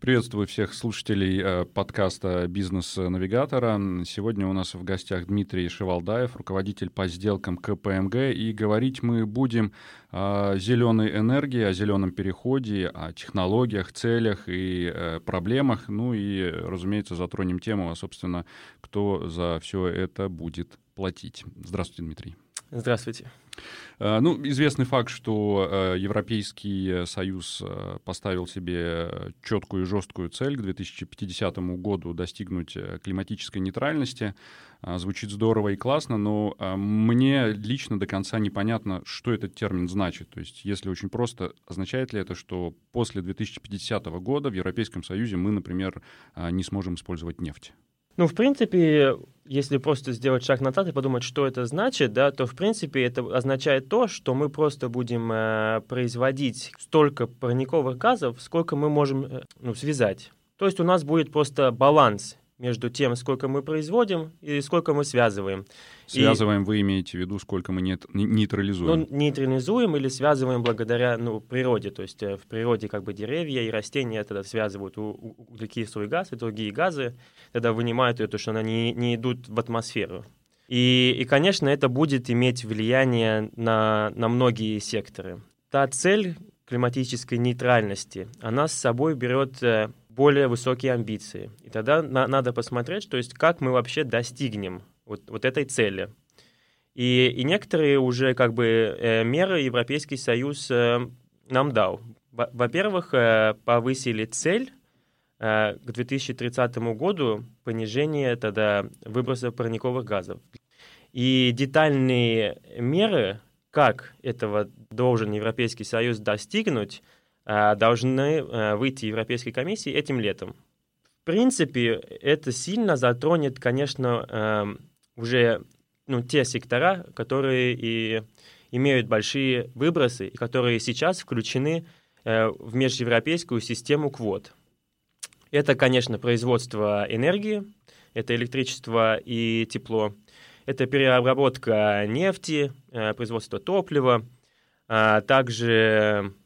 Приветствую всех слушателей э, подкаста «Бизнес-навигатора». Сегодня у нас в гостях Дмитрий Шевалдаев, руководитель по сделкам КПМГ. И говорить мы будем о зеленой энергии, о зеленом переходе, о технологиях, целях и э, проблемах. Ну и, разумеется, затронем тему, а, собственно, кто за все это будет платить. Здравствуйте, Дмитрий. Здравствуйте. Э, ну, известный факт, что э, Европейский Союз э, поставил себе четкую и жесткую цель к 2050 году достигнуть климатической нейтральности. Звучит здорово и классно, но мне лично до конца непонятно, что этот термин значит. То есть, если очень просто, означает ли это, что после 2050 года в Европейском Союзе мы, например, не сможем использовать нефть? Ну, в принципе, если просто сделать шаг назад и подумать, что это значит, да, то, в принципе, это означает то, что мы просто будем э, производить столько парниковых газов, сколько мы можем э, ну, связать. То есть у нас будет просто баланс между тем, сколько мы производим и сколько мы связываем. Связываем, и, вы имеете в виду, сколько мы нет, нейтрализуем? Ну, нейтрализуем или связываем благодаря ну, природе. То есть э, в природе как бы деревья и растения тогда связывают углекислый газ и другие газы, тогда вынимают ее, то, что они не, не идут в атмосферу. И, и, конечно, это будет иметь влияние на, на многие секторы. Та цель климатической нейтральности, она с собой берет э, более высокие амбиции. И тогда на, надо посмотреть, то есть как мы вообще достигнем вот, вот этой цели. И, и некоторые уже как бы э, меры Европейский Союз э, нам дал. Во-первых, э, повысили цель э, к 2030 году понижение тогда выбросов парниковых газов. И детальные меры, как этого должен Европейский Союз достигнуть, должны э, выйти Европейской комиссии этим летом. В принципе, это сильно затронет, конечно, эм, уже ну, те сектора, которые и имеют большие выбросы и которые сейчас включены э, в межевропейскую систему квот. Это, конечно, производство энергии, это электричество и тепло, это переработка нефти, производство топлива, а также Э,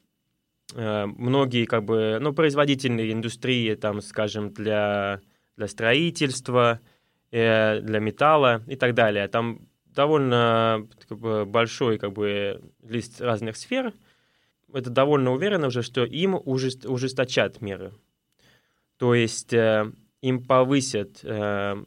многие как бы, ну, производительные индустрии, там, скажем, для, для строительства, э, для металла и так далее. Там довольно как бы, большой как бы, лист разных сфер. Это довольно уверенно уже, что им ужесточат меры. То есть э, им повысят э,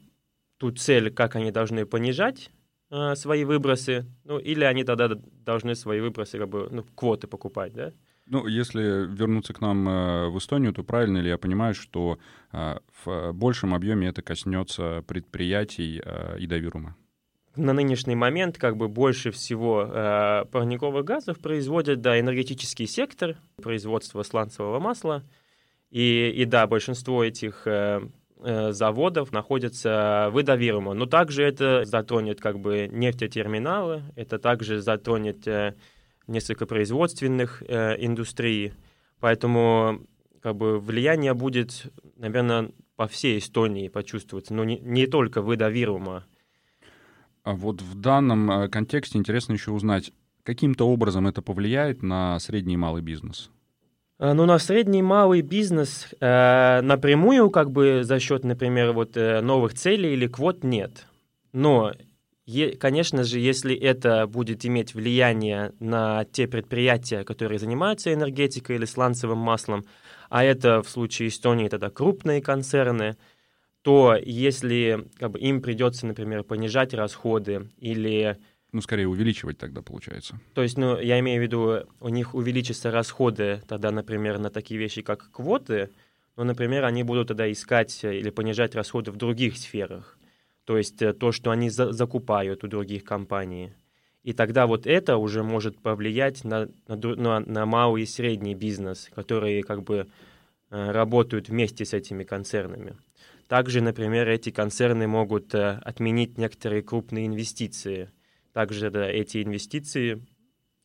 ту цель, как они должны понижать э, свои выбросы, ну, или они тогда должны свои выбросы, как бы, ну, квоты покупать, да? Ну, если вернуться к нам э, в Эстонию, то правильно ли я понимаю, что э, в большем объеме это коснется предприятий э, Идавирума? На нынешний момент как бы больше всего э, парниковых газов производят да, энергетический сектор, производство сланцевого масла. И, и да, большинство этих э, заводов находятся в Идавирума. Но также это затронет как бы нефтетерминалы, это также затронет несколько производственных э, индустрий, поэтому как бы влияние будет, наверное, по всей Эстонии почувствоваться, но не, не только в Идавирума. А вот в данном э, контексте интересно еще узнать, каким-то образом это повлияет на средний и малый бизнес? Э, ну, на средний и малый бизнес э, напрямую, как бы за счет, например, вот э, новых целей или квот нет. Но Конечно же, если это будет иметь влияние на те предприятия, которые занимаются энергетикой или сланцевым маслом, а это в случае Эстонии тогда крупные концерны, то если как бы, им придется, например, понижать расходы или ну, скорее увеличивать тогда получается. То есть, ну, я имею в виду, у них увеличатся расходы тогда, например, на такие вещи, как квоты, но, например, они будут тогда искать или понижать расходы в других сферах то есть э, то, что они за закупают у других компаний. И тогда вот это уже может повлиять на, на, на малый и средний бизнес, которые как бы э, работают вместе с этими концернами. Также, например, эти концерны могут э, отменить некоторые крупные инвестиции. Также да, эти инвестиции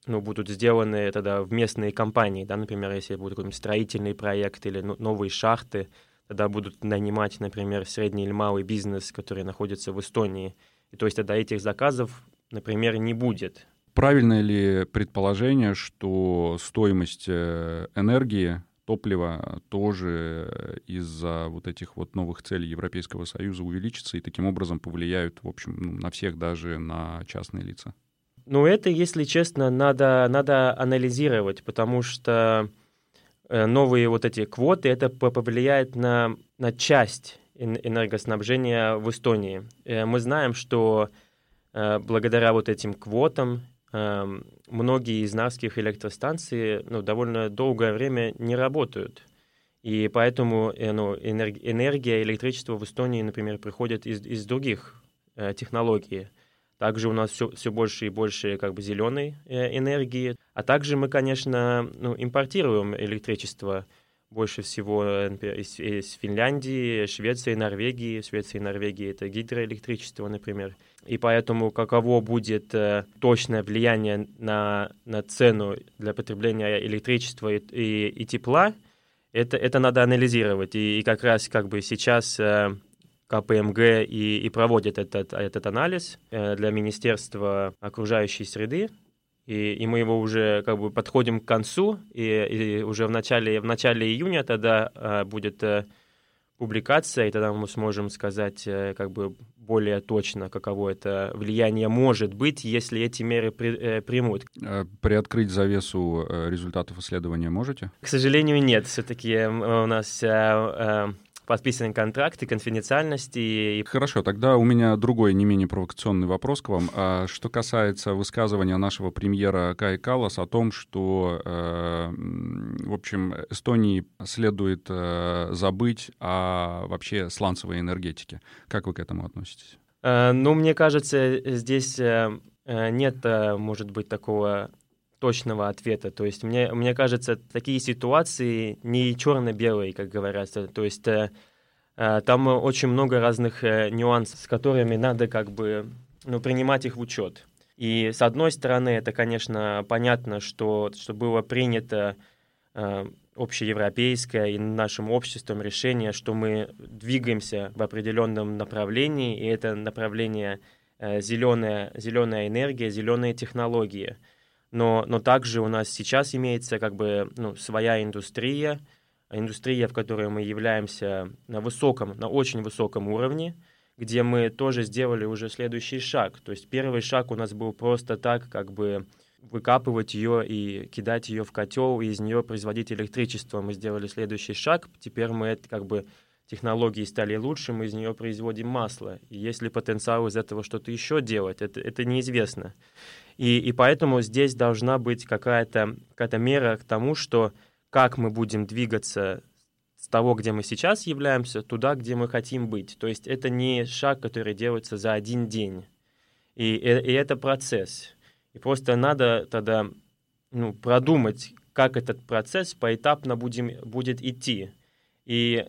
ну, будут сделаны тогда в местные компании, да, например, если будут какой-нибудь строительный проект или ну, новые шахты – тогда будут нанимать, например, средний или малый бизнес, который находится в Эстонии. И то есть тогда этих заказов, например, не будет. Правильно ли предположение, что стоимость э, энергии топлива тоже из-за вот этих вот новых целей Европейского Союза увеличится и таким образом повлияют, в общем, ну, на всех, даже на частные лица? Ну, это, если честно, надо, надо анализировать, потому что новые вот эти квоты, это повлияет на, на часть энергоснабжения в Эстонии. Э, мы знаем, что э, благодаря вот этим квотам эм, многие из нарских электростанций ну, довольно долгое время не работают. И поэтому ну, энергия, электричество в Эстонии, например, приходит из, из других технологий. Также у нас все, все больше и больше как бы зеленой э, энергии. А также мы, конечно, ну, импортируем электричество больше всего из, из Финляндии, Швеции, Норвегии. В Швеции и Норвегии это гидроэлектричество, например. И поэтому каково будет э, точное влияние на, на цену для потребления электричества и, и, и тепла, это, это надо анализировать. И, и как раз как бы сейчас э, КПМГ и, и проводит этот, этот анализ э, для Министерства окружающей среды. И, и мы его уже как бы подходим к концу, и, и уже в начале, в начале июня тогда э, будет э, публикация, и тогда мы сможем сказать э, как бы более точно, каково это влияние может быть, если эти меры при, э, примут. Э, приоткрыть завесу э, результатов исследования можете? К сожалению, нет. Все-таки у нас подписаны контракты конфиденциальности. Хорошо, тогда у меня другой, не менее провокационный вопрос к вам. А что касается высказывания нашего премьера Кай Калас о том, что, э, в общем, Эстонии следует э, забыть о вообще сланцевой энергетике. Как вы к этому относитесь? Э, ну, мне кажется, здесь нет, может быть, такого точного ответа. То есть мне, мне кажется, такие ситуации не черно-белые, как говорят. То есть э, э, там очень много разных э, нюансов, с которыми надо как бы ну, принимать их в учет. И с одной стороны, это, конечно, понятно, что, что было принято э, общеевропейское и нашим обществом решение, что мы двигаемся в определенном направлении, и это направление э, зеленая, зеленая энергия, зеленые технологии – но, но также у нас сейчас имеется как бы ну, своя индустрия, индустрия, в которой мы являемся на высоком, на очень высоком уровне, где мы тоже сделали уже следующий шаг. То есть первый шаг у нас был просто так, как бы выкапывать ее и кидать ее в котел, и из нее производить электричество. Мы сделали следующий шаг. Теперь мы это как бы технологии стали лучше, мы из нее производим масло. И есть ли потенциал из этого что-то еще делать, это, это неизвестно. И, и поэтому здесь должна быть какая-то какая мера к тому, что как мы будем двигаться с того, где мы сейчас являемся, туда, где мы хотим быть. То есть это не шаг, который делается за один день. И, и, и это процесс. И просто надо тогда ну, продумать, как этот процесс поэтапно будем, будет идти. И,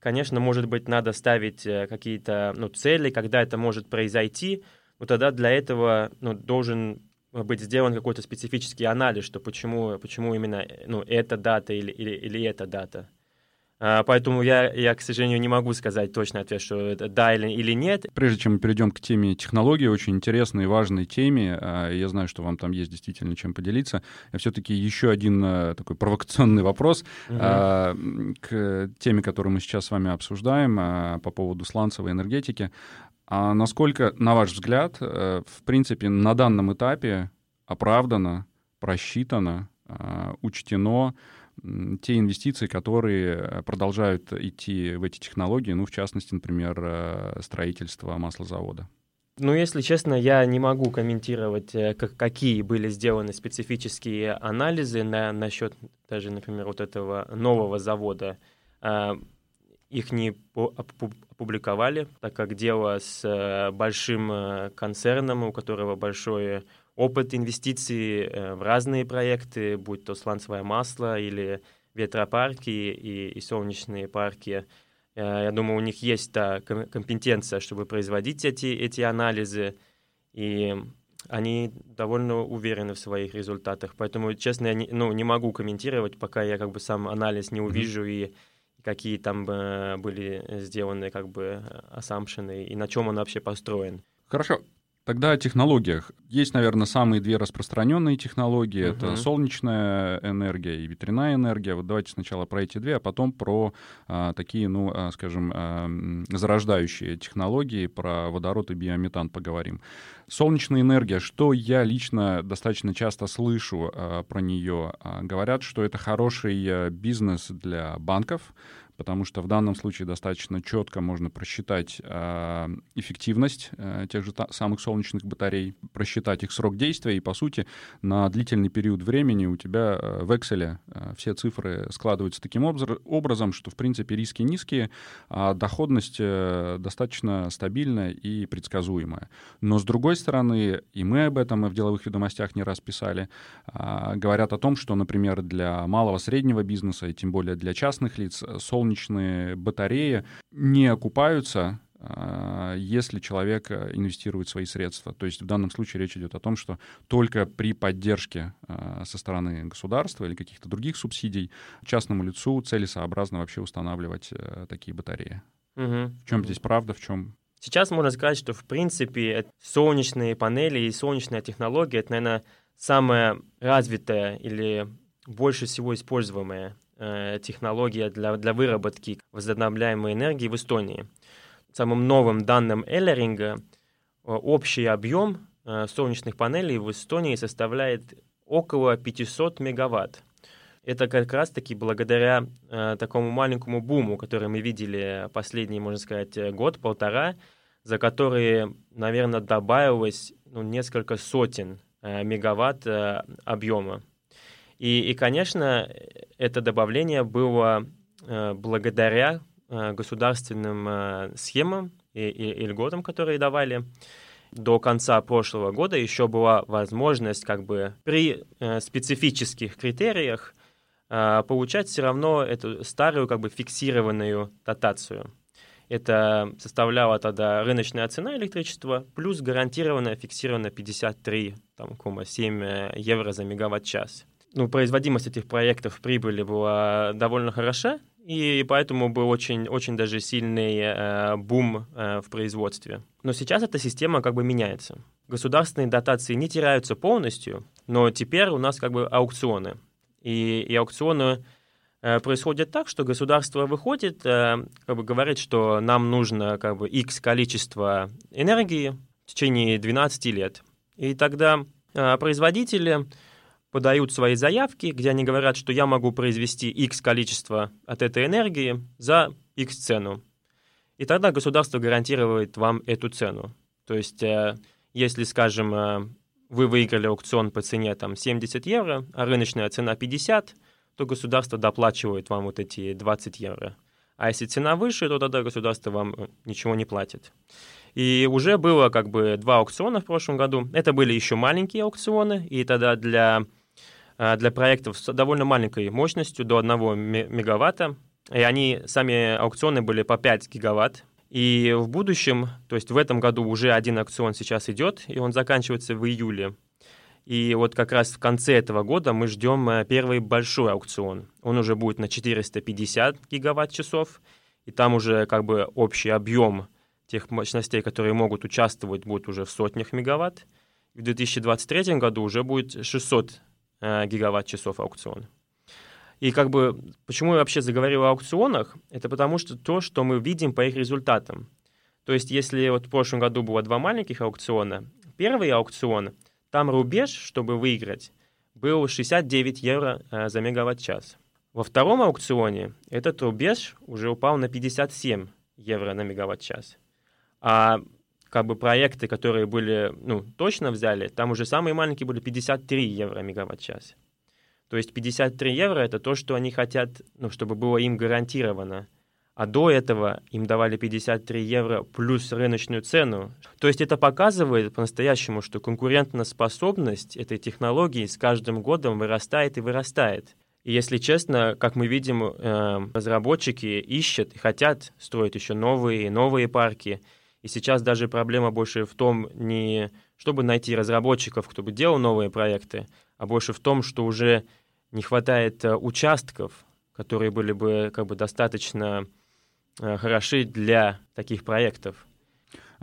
конечно, может быть, надо ставить э, какие-то ну, цели, когда это может произойти, ну тогда для этого ну, должен быть сделан какой-то специфический анализ, что почему, почему именно ну, эта дата или, или, или эта дата. А, поэтому я, я, к сожалению, не могу сказать точный ответ, что это да или, или нет. Прежде чем мы перейдем к теме технологии, очень интересной и важной теме, а, я знаю, что вам там есть действительно чем поделиться, все-таки еще один а, такой провокационный вопрос угу. к теме, которую мы сейчас с вами обсуждаем по поводу сланцевой энергетики. А насколько, на ваш взгляд, э, в принципе, на данном этапе оправдано, просчитано, э, учтено те инвестиции, которые продолжают идти в эти технологии, ну, в частности, например, э, строительство маслозавода? Ну, если честно, я не могу комментировать, как, какие были сделаны специфические анализы на, насчет даже, например, вот этого нового завода. Их не опубликовали, так как дело с э, большим э, концерном, у которого большой опыт инвестиций э, в разные проекты, будь то сланцевое масло или ветропарки и, и солнечные парки. Я думаю, у них есть та компетенция, чтобы производить эти, эти анализы, и они довольно уверены в своих результатах. Поэтому, честно, я не, ну, не могу комментировать, пока я как бы сам анализ не увижу mm-hmm. и какие там были сделаны как бы ассампшены и на чем он вообще построен. Хорошо. Тогда о технологиях. Есть, наверное, самые две распространенные технологии. Uh-huh. Это солнечная энергия и ветряная энергия. Вот давайте сначала про эти две, а потом про а, такие, ну, а, скажем, а, зарождающие технологии, про водород и биометан поговорим. Солнечная энергия, что я лично достаточно часто слышу а, про нее, а, говорят, что это хороший а, бизнес для банков, потому что в данном случае достаточно четко можно просчитать э, эффективность э, тех же самых солнечных батарей, просчитать их срок действия, и, по сути, на длительный период времени у тебя э, в Excel э, все цифры складываются таким образом, что, в принципе, риски низкие, а доходность э, достаточно стабильная и предсказуемая. Но, с другой стороны, и мы об этом в деловых ведомостях не раз писали, э, говорят о том, что, например, для малого-среднего бизнеса, и тем более для частных лиц, солнечные солнечные батареи не окупаются, а, если человек э, инвестирует свои средства. То есть в данном случае речь идет о том, что только при поддержке а, со стороны государства или каких-то других субсидий частному лицу целесообразно вообще устанавливать э, такие батареи. Угу. В чем здесь правда, в чем Сейчас можно сказать, что в принципе солнечные панели и солнечная технология это, наверное, самая развитая или больше всего используемая технология для, для выработки возобновляемой энергии в Эстонии. Самым новым данным Эллеринга общий объем э, солнечных панелей в Эстонии составляет около 500 мегаватт. Это как раз-таки благодаря э, такому маленькому буму, который мы видели последний, можно сказать, год-полтора, за которые, наверное, добавилось ну, несколько сотен э, мегаватт э, объема. И, и, конечно, это добавление было э, благодаря э, государственным э, схемам и, и, и льготам, которые давали. До конца прошлого года еще была возможность как бы при специфических критериях получать все равно эту старую как бы фиксированную дотацию. Это составляла тогда рыночная цена электричества плюс гарантированная фиксированная 53,7 евро за мегаватт-час ну, производимость этих проектов прибыли была довольно хороша, и поэтому был очень, очень даже сильный э, бум э, в производстве. Но сейчас эта система как бы меняется. Государственные дотации не теряются полностью, но теперь у нас как бы аукционы. И, и аукционы э, происходят так, что государство выходит, э, как бы говорит, что нам нужно как бы X количество энергии в течение 12 лет. И тогда э, производители подают свои заявки, где они говорят, что я могу произвести X количество от этой энергии за X цену. И тогда государство гарантирует вам эту цену. То есть, э, если, скажем, э, вы выиграли аукцион по цене там, 70 евро, а рыночная цена 50, то государство доплачивает вам вот эти 20 евро. А если цена выше, то тогда государство вам э, ничего не платит. И уже было как бы два аукциона в прошлом году. Это были еще маленькие аукционы, и тогда для, для проектов с довольно маленькой мощностью, до 1 мегаватта, и они, сами аукционы были по 5 гигаватт. И в будущем, то есть в этом году уже один аукцион сейчас идет, и он заканчивается в июле. И вот как раз в конце этого года мы ждем э, первый большой аукцион. Он уже будет на 450 гигаватт-часов, и там уже как бы общий объем тех мощностей, которые могут участвовать, будет уже в сотнях мегаватт. В 2023 году уже будет 600 э, гигаватт-часов аукцион. И как бы, почему я вообще заговорил о аукционах, это потому что то, что мы видим по их результатам. То есть, если вот в прошлом году было два маленьких аукциона, первый аукцион, там рубеж, чтобы выиграть, был 69 евро э, за мегаватт-час. Во втором аукционе этот рубеж уже упал на 57 евро на мегаватт-час. А как бы проекты, которые были, ну, точно взяли, там уже самые маленькие были 53 евро мегаватт-час. То есть 53 евро это то, что они хотят, ну, чтобы было им гарантировано. А до этого им давали 53 евро плюс рыночную цену. То есть это показывает по-настоящему, что конкурентоспособность этой технологии с каждым годом вырастает и вырастает. И если честно, как мы видим, э, разработчики ищут и хотят строить еще новые и новые парки. И сейчас даже проблема больше в том, не чтобы найти разработчиков, кто бы делал новые проекты, а больше в том, что уже не хватает э, участков, которые были бы как бы достаточно э, хороши для таких проектов.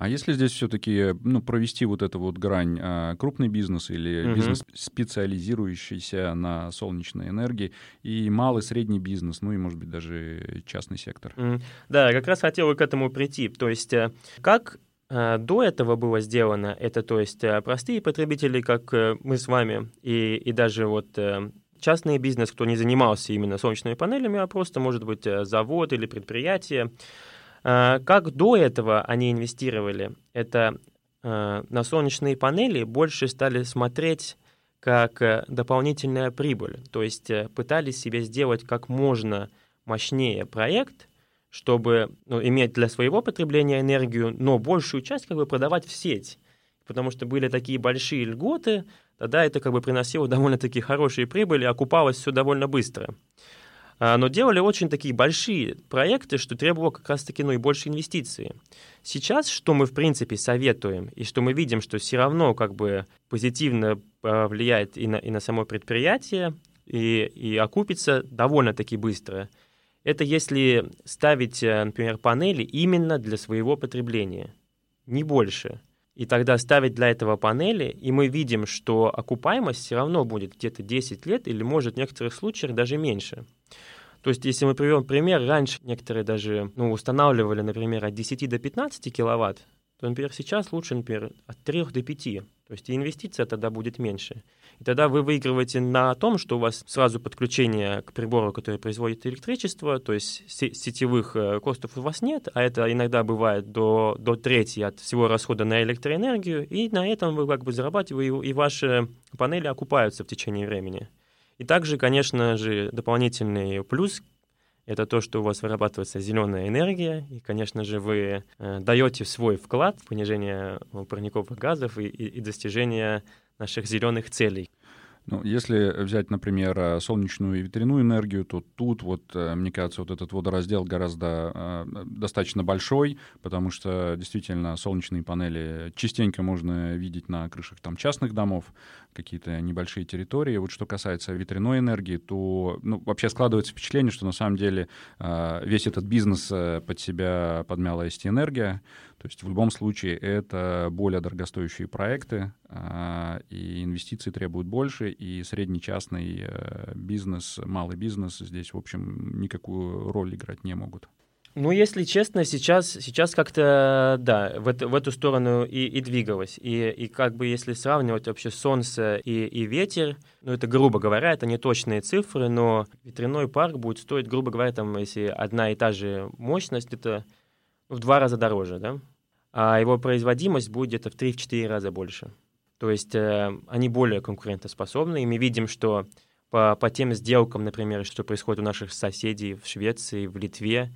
А если здесь все-таки ну, провести вот эту вот грань а, крупный бизнес или угу. бизнес, специализирующийся на солнечной энергии, и малый, средний бизнес, ну и, может быть, даже частный сектор? Да, я как раз хотел к этому прийти. То есть э, как э, до этого было сделано, это то есть э, простые потребители, как мы с вами, и, и даже вот частный бизнес, кто не занимался именно солнечными панелями, а просто, может быть, завод или предприятие, как до этого они инвестировали? Это а, на солнечные панели больше стали смотреть как э, дополнительная прибыль. То есть э, пытались себе сделать как можно мощнее проект, чтобы ну, иметь для своего потребления энергию, но большую часть как бы продавать в сеть. Потому что были такие большие льготы, тогда это как бы приносило довольно-таки хорошие прибыли, окупалось все довольно быстро. А, но делали очень такие большие проекты, что требовало как раз-таки ну, и больше инвестиций. Сейчас, что мы в принципе советуем, и что мы видим, что все равно как бы позитивно а, влияет и на, и на само предприятие, и, и окупится довольно-таки быстро, это если ставить, э, например, панели именно для своего потребления, не больше. И тогда ставить для этого панели, и мы видим, что окупаемость все равно будет где-то 10 лет или, может, в некоторых случаях даже меньше. То есть, если мы приведем пример, раньше некоторые даже ну, устанавливали, например, от 10 до 15 киловатт, то, например, сейчас лучше, например, от 3 до 5. То есть инвестиция тогда будет меньше. И тогда вы выигрываете на том, что у вас сразу подключение к прибору, который производит электричество, то есть сетевых э, костов у вас нет, а это иногда бывает до, до трети от всего расхода на электроэнергию, и на этом вы как бы зарабатываете, и ваши панели окупаются в течение времени. И также, конечно же, дополнительный плюс это то, что у вас вырабатывается зеленая энергия, и, конечно же, вы э, даете свой вклад в понижение парниковых газов и, и, и достижение наших зеленых целей. Ну, если взять, например, э, солнечную и ветряную энергию, то тут, вот, э, мне кажется, вот этот водораздел гораздо э, достаточно большой, потому что действительно солнечные панели частенько можно видеть на крышах там частных домов, какие-то небольшие территории. Вот что касается ветряной энергии, то ну, вообще складывается впечатление, что на самом деле весь этот бизнес под себя подмяла ST-энергия, то есть в любом случае это более дорогостоящие проекты, а, и инвестиции требуют больше, и средний частный э, бизнес, малый бизнес здесь, в общем, никакую роль играть не могут. Ну, если честно, сейчас, сейчас как-то, да, в, это, в эту сторону и, и двигалось. И, и как бы если сравнивать вообще солнце и, и ветер, ну, это грубо говоря, это не точные цифры, но ветряной парк будет стоить, грубо говоря, там, если одна и та же мощность, это в два раза дороже, да? А его производимость будет где-то в 3-4 раза больше. То есть э, они более конкурентоспособны, и мы видим, что по, по тем сделкам, например, что происходит у наших соседей в Швеции, в Литве,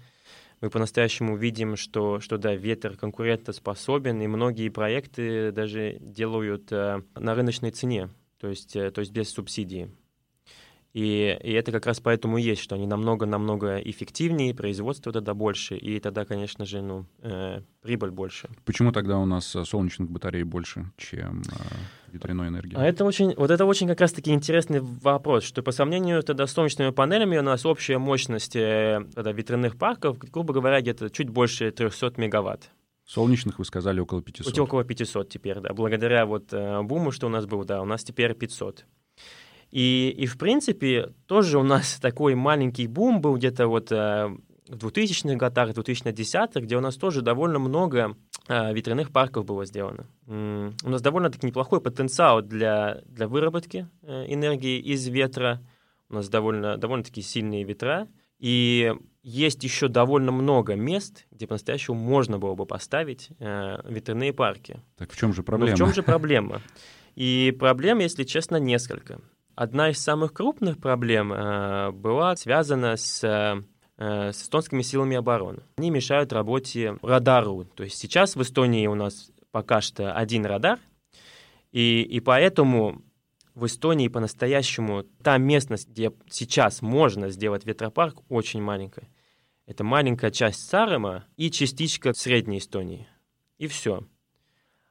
мы по-настоящему видим, что, что да, ветер конкурентоспособен, и многие проекты даже делают э, на рыночной цене, то есть, э, то есть без субсидий. И, и это как раз поэтому и есть, что они намного-намного эффективнее, производство тогда больше, и тогда, конечно же, ну, э, прибыль больше. Почему тогда у нас э, солнечных батарей больше, чем э, ветряной энергии? А это очень, вот это очень как раз-таки интересный вопрос, что по сравнению тогда с солнечными панелями у нас общая мощность э, тогда ветряных парков, грубо говоря, где-то чуть больше 300 мегаватт. Солнечных вы сказали около 500. Около 500 теперь, да. Благодаря вот э, буму, что у нас был, да, у нас теперь 500. И, и в принципе, тоже у нас такой маленький бум был где-то вот э, в 2000-х годах, 2010-х, где у нас тоже довольно много э, ветряных парков было сделано. М- у нас довольно-таки неплохой потенциал для, для выработки э, энергии из ветра. У нас довольно, довольно-таки сильные ветра. И есть еще довольно много мест, где по-настоящему можно было бы поставить э, ветряные парки. Так в чем же проблема? Но в чем же проблема? И проблем, если честно, несколько. Одна из самых крупных проблем э, была связана с э, с эстонскими силами обороны. Они мешают работе радару. То есть сейчас в Эстонии у нас пока что один радар, и, и поэтому в Эстонии по-настоящему та местность, где сейчас можно сделать ветропарк, очень маленькая. Это маленькая часть Сарема и частичка Средней Эстонии. И все.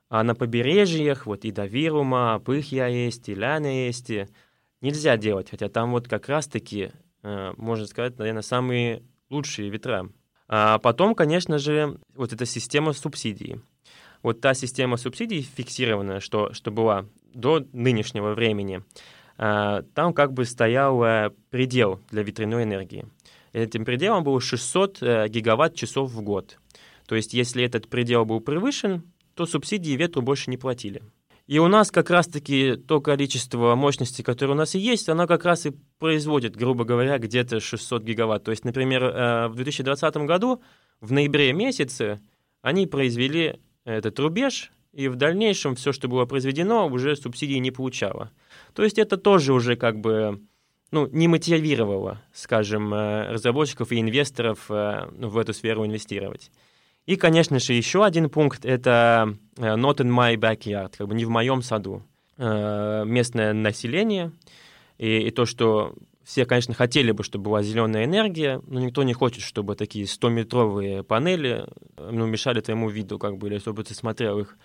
А на побережьях, вот и до Вирума, Пыхья есть, и Ляня есть, нельзя делать, хотя там вот как раз-таки, э, можно сказать, наверное, самые лучшие ветра. А потом, конечно же, вот эта система субсидий. вот та система субсидий фиксированная, что, что была до нынешнего времени, а, там как бы стоял э, предел для ветряной энергии. Этим пределом был 600 э, гигаватт-часов в год. То есть если этот предел был превышен, то субсидии ветру больше не платили. И у нас как раз-таки то количество мощности, которое у нас и есть, оно как раз и производит, грубо говоря, где-то 600 гигаватт. То есть, например, э, в 2020 году, в ноябре месяце, они произвели этот рубеж, и в дальнейшем все, что было произведено, уже субсидии не получало. То есть это тоже уже как бы ну, не мотивировало, скажем, э, разработчиков и инвесторов э, в эту сферу инвестировать. И, конечно же, еще один пункт — это э, not in my backyard, как бы не в моем саду. Э, местное население и, и то, что все, конечно, хотели бы, чтобы была зеленая энергия, но никто не хочет, чтобы такие 100-метровые панели ну, мешали твоему виду, как бы, или чтобы ты смотрел их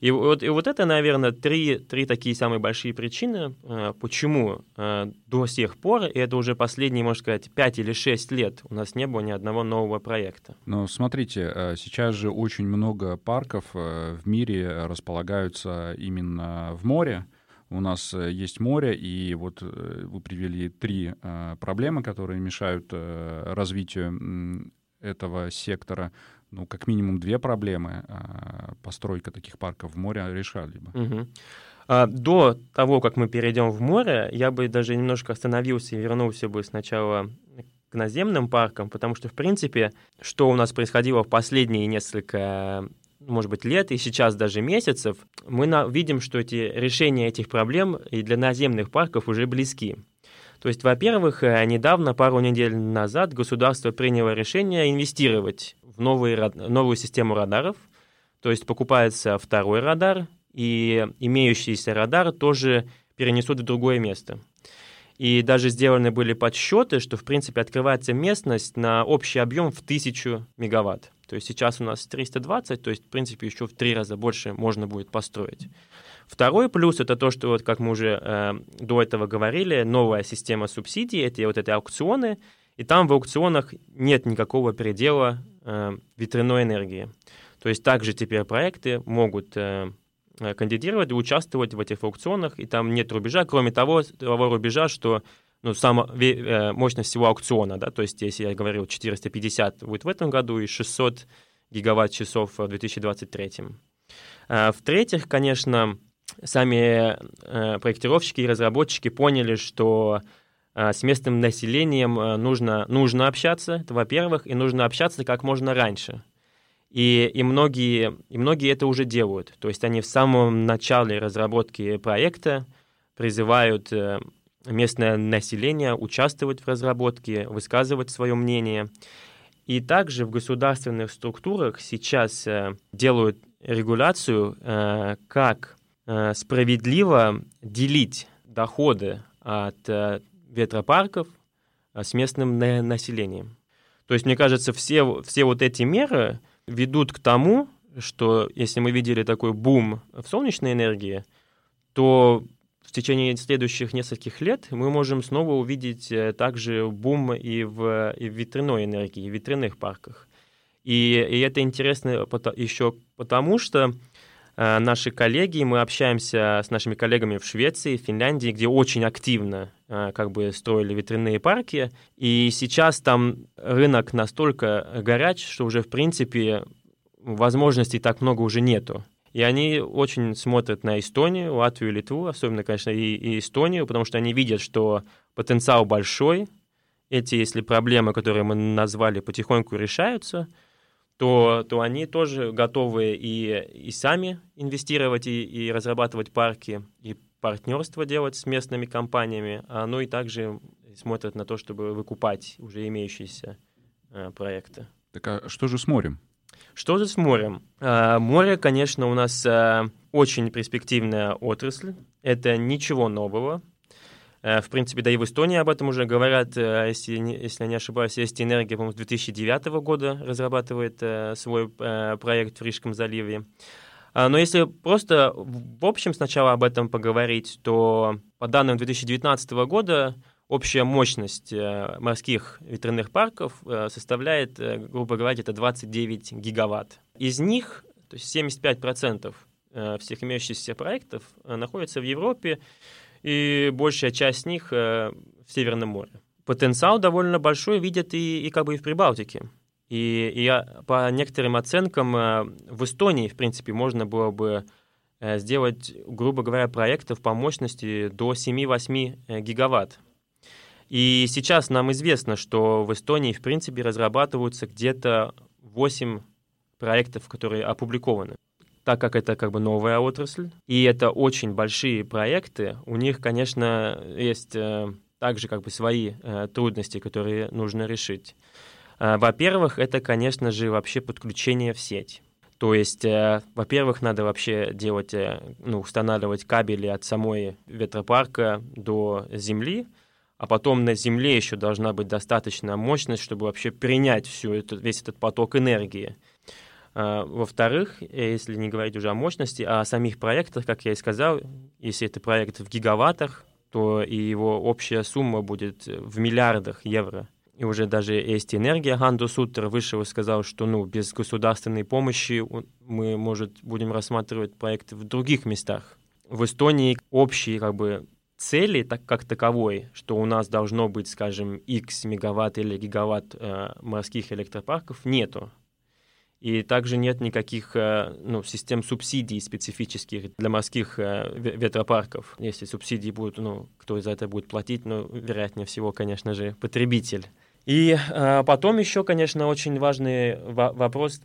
и вот, и вот это, наверное, три, три такие самые большие причины, э, почему э, до сих пор, и это уже последние, можно сказать, пять или шесть лет, у нас не было ни одного нового проекта. Но смотрите, э, сейчас же очень много парков в мире располагаются именно в море. У нас есть море, и вот вы привели три проблемы, которые мешают развитию этого сектора ну, как минимум две проблемы а, постройка таких парков в море решали бы. Угу. А, до того, как мы перейдем в море, я бы даже немножко остановился и вернулся бы сначала к наземным паркам, потому что, в принципе, что у нас происходило в последние несколько может быть, лет и сейчас даже месяцев, мы на, видим, что эти решения этих проблем и для наземных парков уже близки. То есть, во-первых, э, недавно, пару недель назад, государство приняло решение инвестировать новые, новую систему радаров. То есть покупается второй радар, и имеющийся радар тоже перенесут в другое место. И даже сделаны были подсчеты, что, в принципе, открывается местность на общий объем в 1000 мегаватт. То есть сейчас у нас 320, то есть, в принципе, еще в три раза больше можно будет построить. Второй плюс это то, что, вот, как мы уже э, до этого говорили, новая система субсидий, это вот эти аукционы, и там в аукционах нет никакого предела э, ветряной энергии. То есть также теперь проекты могут э, э кандидировать и участвовать в этих аукционах, и там нет рубежа, кроме того, того рубежа, что ну, сама э, мощность всего аукциона, да, то есть если я говорил 450 будет в этом году и 600 гигаватт-часов в 2023. Э, в-третьих, конечно, сами проектировщики и разработчики поняли, что с местным населением э, нужно, нужно общаться, это во-первых, и нужно общаться как можно раньше. И, и, многие, и многие это уже делают. То есть они в самом начале разработки проекта призывают местное население участвовать в разработке, высказывать свое мнение. И также в государственных структурах сейчас делают регуляцию, как Э, справедливо делить доходы от э, ветропарков э, с местным населением. То есть, мне кажется, все, все вот эти меры ведут к тому, что если мы видели такой бум в солнечной энергии, то в течение следующих нескольких лет мы можем снова увидеть также бум и в, и в ветряной энергии, в ветряных парках. И, и это интересно еще потому, что Э, наши коллеги, мы общаемся с нашими коллегами в Швеции, Финляндии, где очень активно э, как бы строили ветряные парки, и сейчас там рынок настолько горяч, что уже в принципе возможностей так много уже нету. И они очень смотрят на Эстонию, Латвию, Литву, особенно, конечно, и, и Эстонию, потому что они видят, что потенциал большой, эти, если проблемы, которые мы назвали, потихоньку решаются – то, то они тоже готовы и, и сами инвестировать, и, и разрабатывать парки, и партнерство делать с местными компаниями, а ну и также смотрят на то, чтобы выкупать уже имеющиеся э, проекты. Так а что же с морем? Что же с морем? А, море, конечно, у нас а, очень перспективная отрасль. Это ничего нового. Э, в принципе, да и в Эстонии об этом уже говорят, э, если, если я не ошибаюсь, есть энергия, по-моему, с 2009 года разрабатывает э, свой проект в Рижском заливе. А, но если просто в общем сначала об этом поговорить, то по данным 2019 года общая мощность морских ветряных парков составляет, грубо говоря, это 29 гигаватт. Из них То есть 75% э, всех имеющихся проектов э, находятся в Европе, и большая часть них в Северном море. Потенциал довольно большой видят и, и как бы и в Прибалтике. И, и по некоторым оценкам в Эстонии, в принципе, можно было бы сделать, грубо говоря, проектов по мощности до 7-8 гигаватт. И сейчас нам известно, что в Эстонии, в принципе, разрабатываются где-то 8 проектов, которые опубликованы. Так как это как бы новая отрасль, и это очень большие проекты, у них, конечно, есть э, также как бы свои э, трудности, которые нужно решить. Э, во-первых, это, конечно же, вообще подключение в сеть. То есть, э, во-первых, надо вообще делать, э, ну, устанавливать кабели от самой ветропарка до земли, а потом на Земле еще должна быть достаточная мощность, чтобы вообще принять всю эту, весь этот поток энергии. А, во-вторых, если не говорить уже о мощности, а о самих проектах, как я и сказал, если это проект в гигаваттах, то и его общая сумма будет в миллиардах евро. И уже даже есть энергия, Ганду Суттер вышел и сказал, что ну, без государственной помощи мы, может, будем рассматривать проекты в других местах. В Эстонии общий как бы, цели так, как таковой, что у нас должно быть, скажем, x мегаватт или гигаватт э, морских электропарков, нету. И также нет никаких э, ну, систем субсидий специфических для морских э, ветропарков. Если субсидии будут, ну, кто за это будет платить, ну, вероятнее всего, конечно же, потребитель. И э, потом еще, конечно, очень важный вопрос.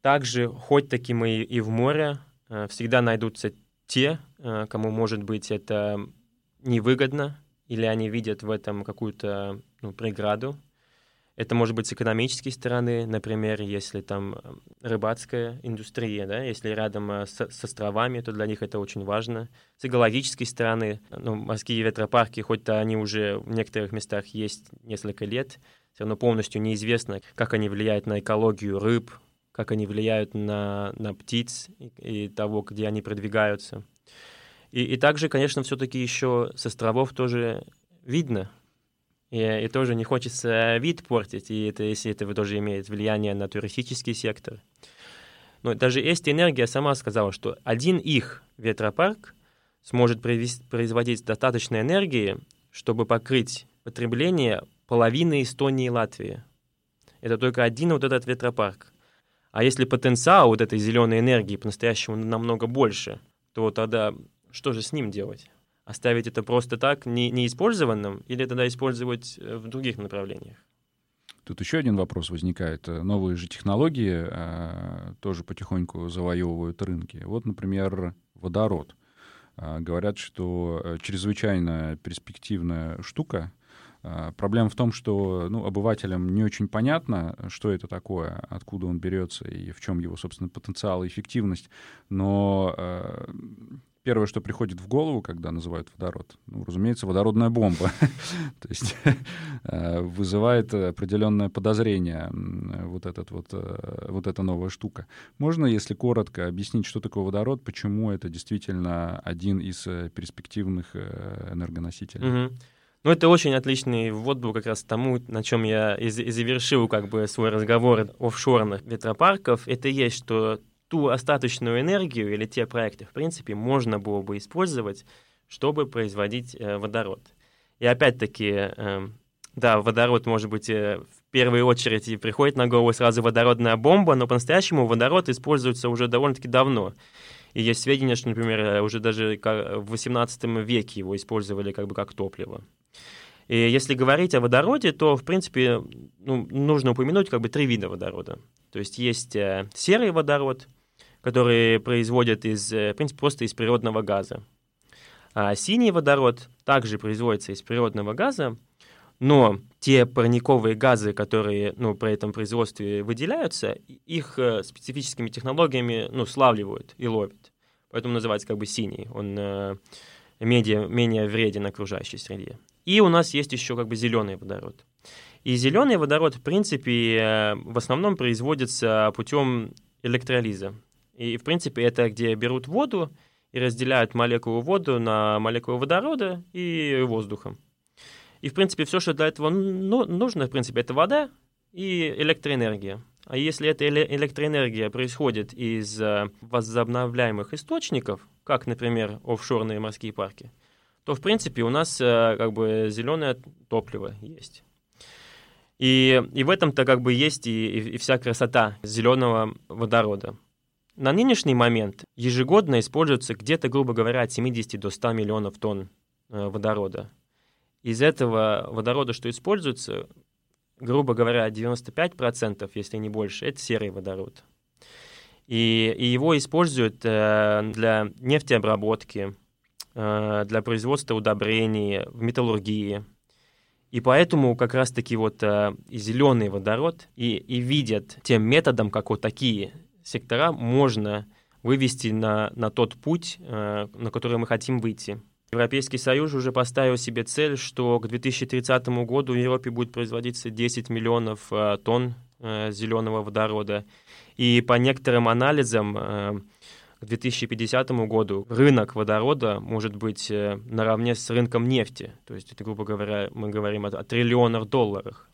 Также, хоть таким и, и в море, э, всегда найдутся те, э, кому, может быть, это невыгодно, или они видят в этом какую-то ну, преграду. Это может быть с экономической стороны, например, если там э, рыбацкая индустрия, да, если рядом э, с, с островами, то для них это очень важно. С экологической стороны, ну, морские ветропарки, хоть они уже в некоторых местах есть несколько лет, все равно полностью неизвестно, как они влияют на экологию рыб, как они влияют на, на птиц и, и того, где они продвигаются. И, и также, конечно, все-таки еще с островов тоже видно. И, и тоже не хочется вид портить, и это, если это тоже имеет влияние на туристический сектор. Но даже есть энергия сама сказала, что один их ветропарк сможет производить достаточно энергии, чтобы покрыть потребление половины Эстонии и Латвии. Это только один вот этот ветропарк. А если потенциал вот этой зеленой энергии по-настоящему намного больше, то тогда что же с ним делать? Оставить это просто так, не, неиспользованным, или тогда использовать э, в других направлениях? Тут еще один вопрос возникает. Новые же технологии э, тоже потихоньку завоевывают рынки. Вот, например, водород. Э, говорят, что э, чрезвычайно перспективная штука. Э, проблема в том, что ну, обывателям не очень понятно, что это такое, откуда он берется и в чем его, собственно, потенциал и эффективность. Но э, первое, что приходит в голову, когда называют водород, ну, разумеется, водородная бомба. То есть э, вызывает определенное подозрение вот, этот вот, э, вот эта новая штука. Можно, если коротко, объяснить, что такое водород, почему это действительно один из э, перспективных энергоносителей? Ну, это очень отличный ввод был как раз тому, на чем я и завершил как бы свой разговор офшорных ветропарков. Это есть, что ту остаточную энергию или те проекты, в принципе, можно было бы использовать, чтобы производить э, водород. И опять-таки, э, да, водород, может быть, э, в первую очередь и приходит на голову сразу водородная бомба, но по-настоящему водород используется уже довольно-таки давно. И есть сведения, что, например, э, уже даже в XVIII веке его использовали как бы как топливо. И если говорить о водороде, то, в принципе, ну, нужно упомянуть как бы три вида водорода. То есть есть серый водород, который производят из, э, в принципе, просто из природного газа. А синий водород также производится из природного газа, но те парниковые газы, которые ну, при этом производстве выделяются, их э, специфическими технологиями ну, славливают и ловят. Поэтому называется как бы синий. Он э, менее, менее вреден окружающей среде. И у нас есть еще как бы зеленый водород. И зеленый водород, в принципе, э, в основном производится путем электролиза. И, в принципе, это где берут воду и разделяют молекулу воду на молекулу водорода и воздуха. И, в принципе, все, что для этого ну, нужно, в принципе, это вода и электроэнергия. а если эта электроэнергия происходит из э, возобновляемых источников, как, например, офшорные морские парки, то, в принципе, у нас э, как бы зеленое топливо есть. И, и в этом-то как бы есть и, и вся красота зеленого водорода. На нынешний момент ежегодно используется где-то, грубо говоря, от 70 до 100 миллионов тонн э, водорода. Из этого водорода, что используется, грубо говоря, 95%, если не больше, это серый водород. И, и его используют э, для нефтеобработки, э, для производства удобрений, в металлургии. И поэтому как раз-таки вот э, зеленый водород и, и видят тем методом, как вот такие сектора можно вывести на, на тот путь, э, на который мы хотим выйти. Европейский Союз уже поставил себе цель, что к 2030 году в Европе будет производиться 10 миллионов э, тонн э, зеленого водорода. И по некоторым анализам э, к 2050 году рынок водорода может быть наравне с рынком нефти. То есть, это, грубо говоря, мы говорим о, о триллионах долларов.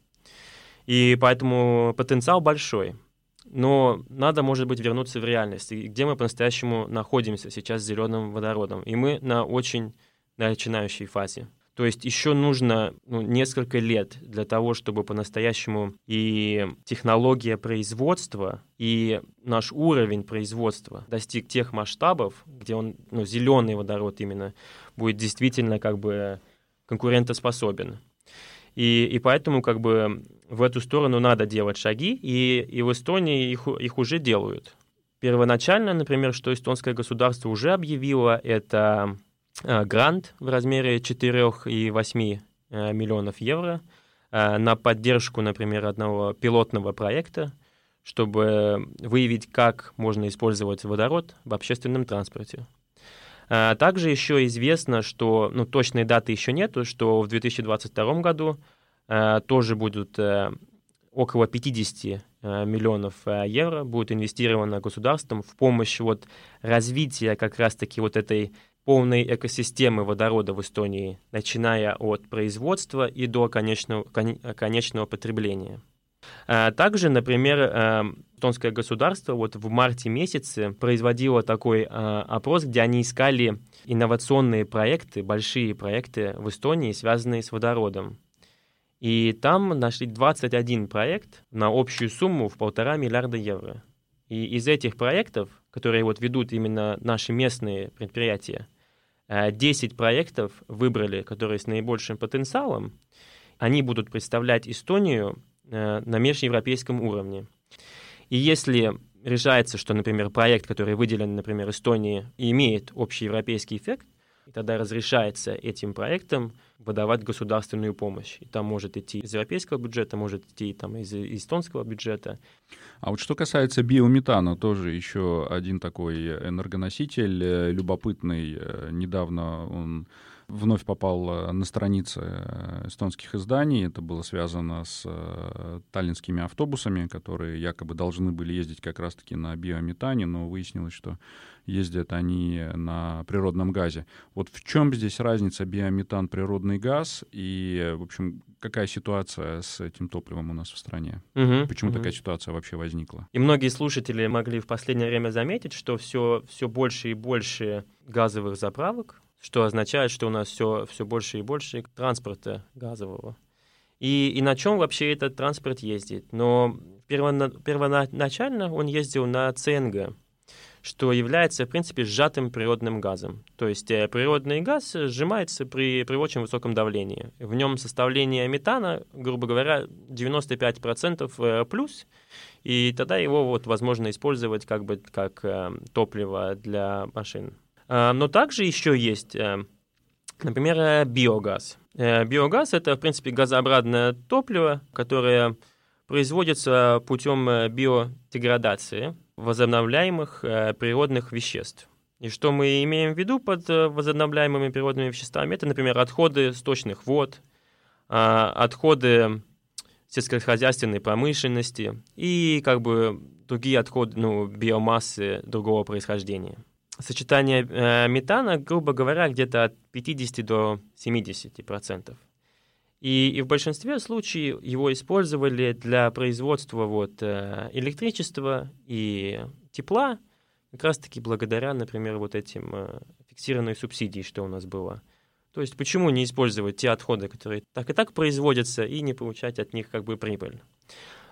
И поэтому потенциал большой. Но надо, может быть, вернуться в реальность, где мы по-настоящему находимся сейчас с зеленым водородом. И мы на очень начинающей фазе. То есть еще нужно ну, несколько лет для того, чтобы по-настоящему и технология производства, и наш уровень производства достиг тех масштабов, где он, ну, зеленый водород именно, будет действительно как бы конкурентоспособен. И, и поэтому как бы в эту сторону надо делать шаги, и, и в Эстонии их, их уже делают. Первоначально, например, что эстонское государство уже объявило, это э, грант в размере 4,8 э, миллионов евро э, на поддержку, например, одного пилотного проекта, чтобы выявить, как можно использовать водород в общественном транспорте. Также еще известно, что, ну, точной даты еще нету, что в 2022 году Э, тоже будут э, около 50 э, миллионов евро будет инвестировано государством в помощь вот развития как раз-таки вот этой полной экосистемы водорода в Эстонии, начиная от производства и до конечного, конечного потребления. Также, например, эстонское государство вот в марте месяце производило такой опрос, где они искали инновационные проекты, большие проекты в Эстонии, связанные с водородом. И там нашли 21 проект на общую сумму в полтора миллиарда евро. И из этих проектов, которые вот ведут именно наши местные предприятия, 10 э, проектов выбрали, которые с наибольшим потенциалом. Они будут представлять Эстонию э, на межевропейском уровне. И если решается, что, например, проект, который выделен, например, Эстонии, имеет общеевропейский эффект, тогда разрешается этим проектам выдавать государственную помощь. И там может идти из европейского бюджета, может идти там, из эстонского бюджета. А вот что касается биометана, тоже еще один такой энергоноситель э, любопытный. Э, недавно он вновь попал э, на страницы эстонских изданий. Это было связано с таллинскими автобусами, которые якобы должны были ездить как раз-таки на биометане, но выяснилось, что ездят они на природном газе. Вот в чем здесь разница биометан, природный газ и, в общем, какая ситуация с этим топливом у нас в стране? Угу, Почему угу. такая ситуация вообще возникла? И многие слушатели могли в последнее время заметить, что все, все больше и больше газовых заправок, что означает, что у нас все, все больше и больше транспорта газового. И, и на чем вообще этот транспорт ездит? Но первоначально он ездил на ЦНГ, что является, в принципе, сжатым природным газом. То есть э, природный газ сжимается при, при очень высоком давлении. В нем составление метана, грубо говоря, 95% э, плюс, и тогда его вот возможно использовать как бы как э, топливо для машин. Но также еще есть, например, биогаз. Биогаз — это, в принципе, газообразное топливо, которое производится путем биодеградации возобновляемых э, природных веществ. И что мы имеем в виду под э, возобновляемыми природными веществами? Это, например, отходы сточных вод, э, отходы сельскохозяйственной промышленности и как бы другие отходы, ну, биомассы другого происхождения. Сочетание э, метана, грубо говоря, где-то от 50 до 70 процентов. И, и в большинстве случаев его использовали для производства вот, э, электричества и тепла, как раз-таки благодаря, например, вот этим э, фиксированной субсидии, что у нас было. То есть почему не использовать те отходы, которые так и так производятся, и не получать от них как бы прибыль?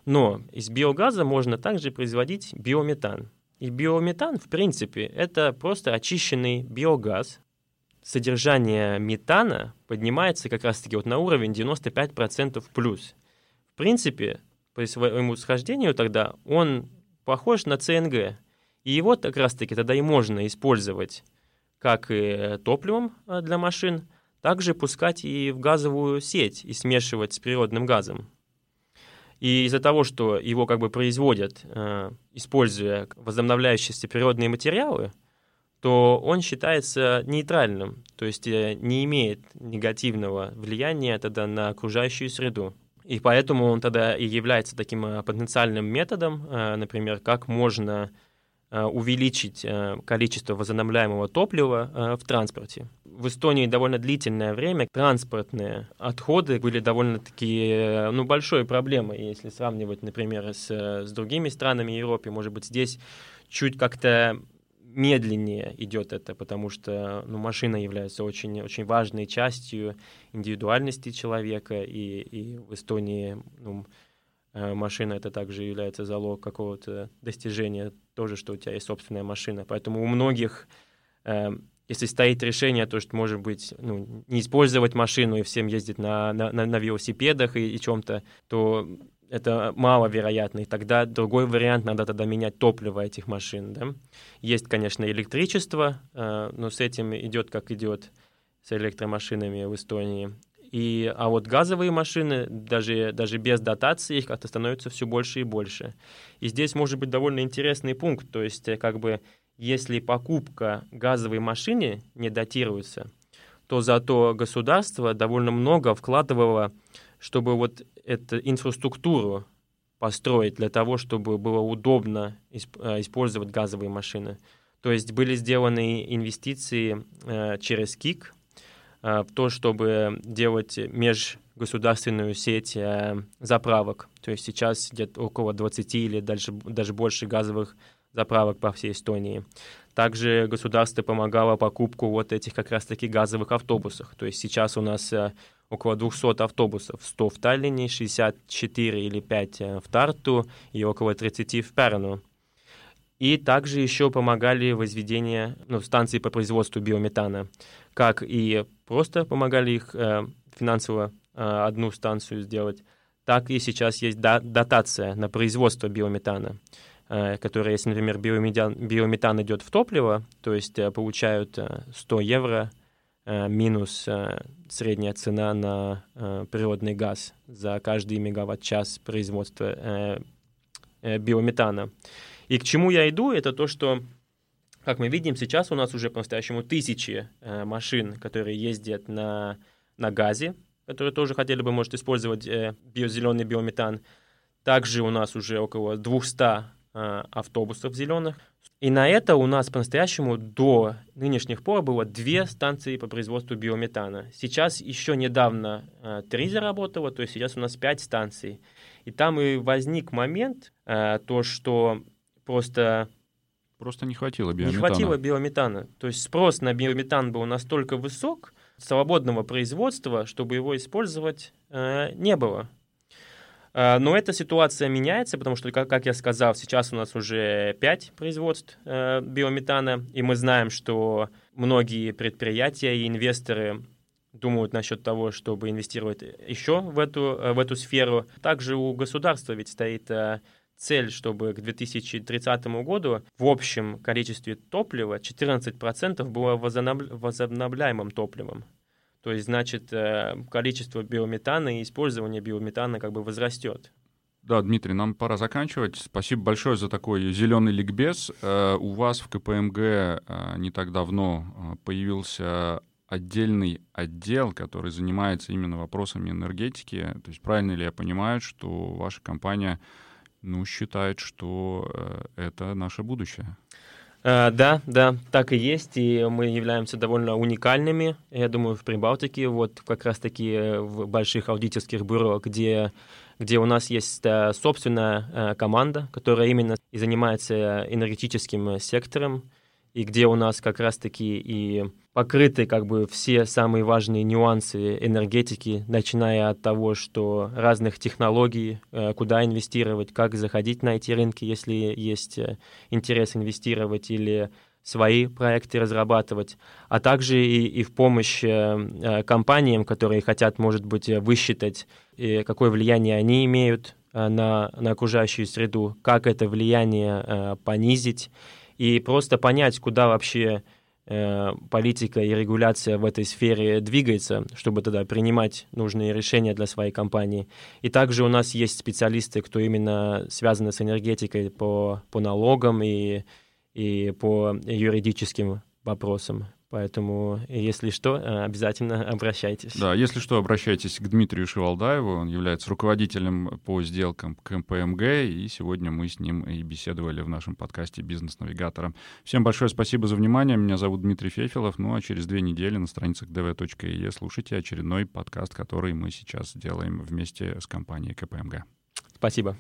Но из биогаза можно также производить биометан. И биометан, в принципе, это просто очищенный биогаз. Содержание метана поднимается как раз-таки вот на уровень 95% плюс. В принципе, по своему схождению тогда он похож на ЦНГ. И его как раз-таки тогда и можно использовать как и топливом э, для машин, также пускать и в газовую сеть и смешивать с природным газом. И из-за того, что его как бы производят, э, используя возобновляющиеся природные материалы, то он считается нейтральным, то есть э, не имеет негативного влияния тогда на окружающую среду. И поэтому он тогда и является таким потенциальным методом, например, как можно Э, увеличить э, количество возобновляемого топлива э, в транспорте. В Эстонии довольно длительное время транспортные отходы были довольно-таки ну, большой проблемой, если сравнивать, например, с, с другими странами Европы. Может быть, здесь чуть как-то медленнее идет это, потому что ну, машина является очень, очень важной частью индивидуальности человека, и, и в Эстонии ну, Э, машина это также является залог какого-то достижения, тоже, что у тебя есть собственная машина. Поэтому у многих, э, если стоит решение, то, что, может быть, ну, не использовать машину и всем ездить на, на, на велосипедах и, и чем-то, то это маловероятно. И тогда другой вариант, надо тогда менять топливо этих машин. Да? Есть, конечно, электричество, э, но с этим идет, как идет с электромашинами в Эстонии. И, а вот газовые машины, даже, даже без дотации, их как-то становится все больше и больше. И здесь может быть довольно интересный пункт, то есть э, как бы если покупка газовой машины не датируется, то зато государство довольно много вкладывало, чтобы вот эту инфраструктуру построить для того, чтобы было удобно э, использовать газовые машины. То есть были сделаны инвестиции э, через КИК, в то, чтобы делать межгосударственную сеть э, заправок. То есть сейчас где-то около 20 или даже, даже больше газовых заправок по всей Эстонии. Также государство помогало покупку вот этих как раз-таки газовых автобусов. То есть сейчас у нас э, около 200 автобусов, 100 в Таллине, 64 или 5 в Тарту и около 30 в Перну. И также еще помогали возведение ну, станции по производству биометана, как и просто помогали их э, финансово э, одну станцию сделать, так и сейчас есть дотация на производство биометана, э, которая, если, например, биометан, биометан идет в топливо, то есть э, получают э, 100 евро э, минус э, средняя цена на э, природный газ за каждый мегаватт-час производства э, э, биометана. И к чему я иду, это то, что, как мы видим, сейчас у нас уже по-настоящему тысячи э, машин, которые ездят на, на газе, которые тоже хотели бы, может, использовать э, биозеленый биометан. Также у нас уже около 200 э, автобусов зеленых. И на это у нас по-настоящему до нынешних пор было две станции по производству биометана. Сейчас еще недавно э, три заработало, то есть сейчас у нас пять станций. И там и возник момент, э, то, что просто... Просто не хватило биометана. Не хватило биометана. То есть спрос на биометан был настолько высок, свободного производства, чтобы его использовать, э, не было. Э, но эта ситуация меняется, потому что, как, как я сказал, сейчас у нас уже 5 производств э, биометана, и мы знаем, что многие предприятия и инвесторы думают насчет того, чтобы инвестировать еще в эту, в эту сферу. Также у государства ведь стоит цель, чтобы к 2030 году в общем количестве топлива 14% было возобновляемым топливом. То есть, значит, э, количество биометана и использование биометана как бы возрастет. Да, Дмитрий, нам пора заканчивать. Спасибо большое за такой зеленый ликбез. Э, у вас в КПМГ э, не так давно появился отдельный отдел, который занимается именно вопросами энергетики. То есть правильно ли я понимаю, что ваша компания ну, считает, что э, это наше будущее. Uh, да, да, так и есть, и мы являемся довольно уникальными, я думаю, в Прибалтике, вот как раз-таки в больших аудиторских бюро, где, где у нас есть uh, собственная команда, которая именно и занимается энергетическим сектором, и где у нас как раз-таки и покрыты как бы все самые важные нюансы энергетики, начиная от того, что разных технологий, э, куда инвестировать, как заходить на эти рынки, если есть э, интерес инвестировать или свои проекты разрабатывать, а также и, и в помощь э, компаниям, которые хотят, может быть, высчитать, какое влияние они имеют на, на окружающую среду, как это влияние понизить, и просто понять, куда вообще э, политика и регуляция в этой сфере двигается, чтобы тогда принимать нужные решения для своей компании. И также у нас есть специалисты, кто именно связаны с энергетикой по, по налогам и, и по юридическим вопросам. Поэтому, если что, э, обязательно обращайтесь. Да, если что, обращайтесь к Дмитрию Шивалдаеву. Он является руководителем по сделкам КМПМГ, и сегодня мы с ним и беседовали в нашем подкасте «Бизнес-навигатора». Всем большое спасибо за внимание. Меня зовут Дмитрий Фефилов. Ну а через две недели на страницах dv.e слушайте очередной подкаст, который мы сейчас делаем вместе с компанией КПМГ. Спасибо.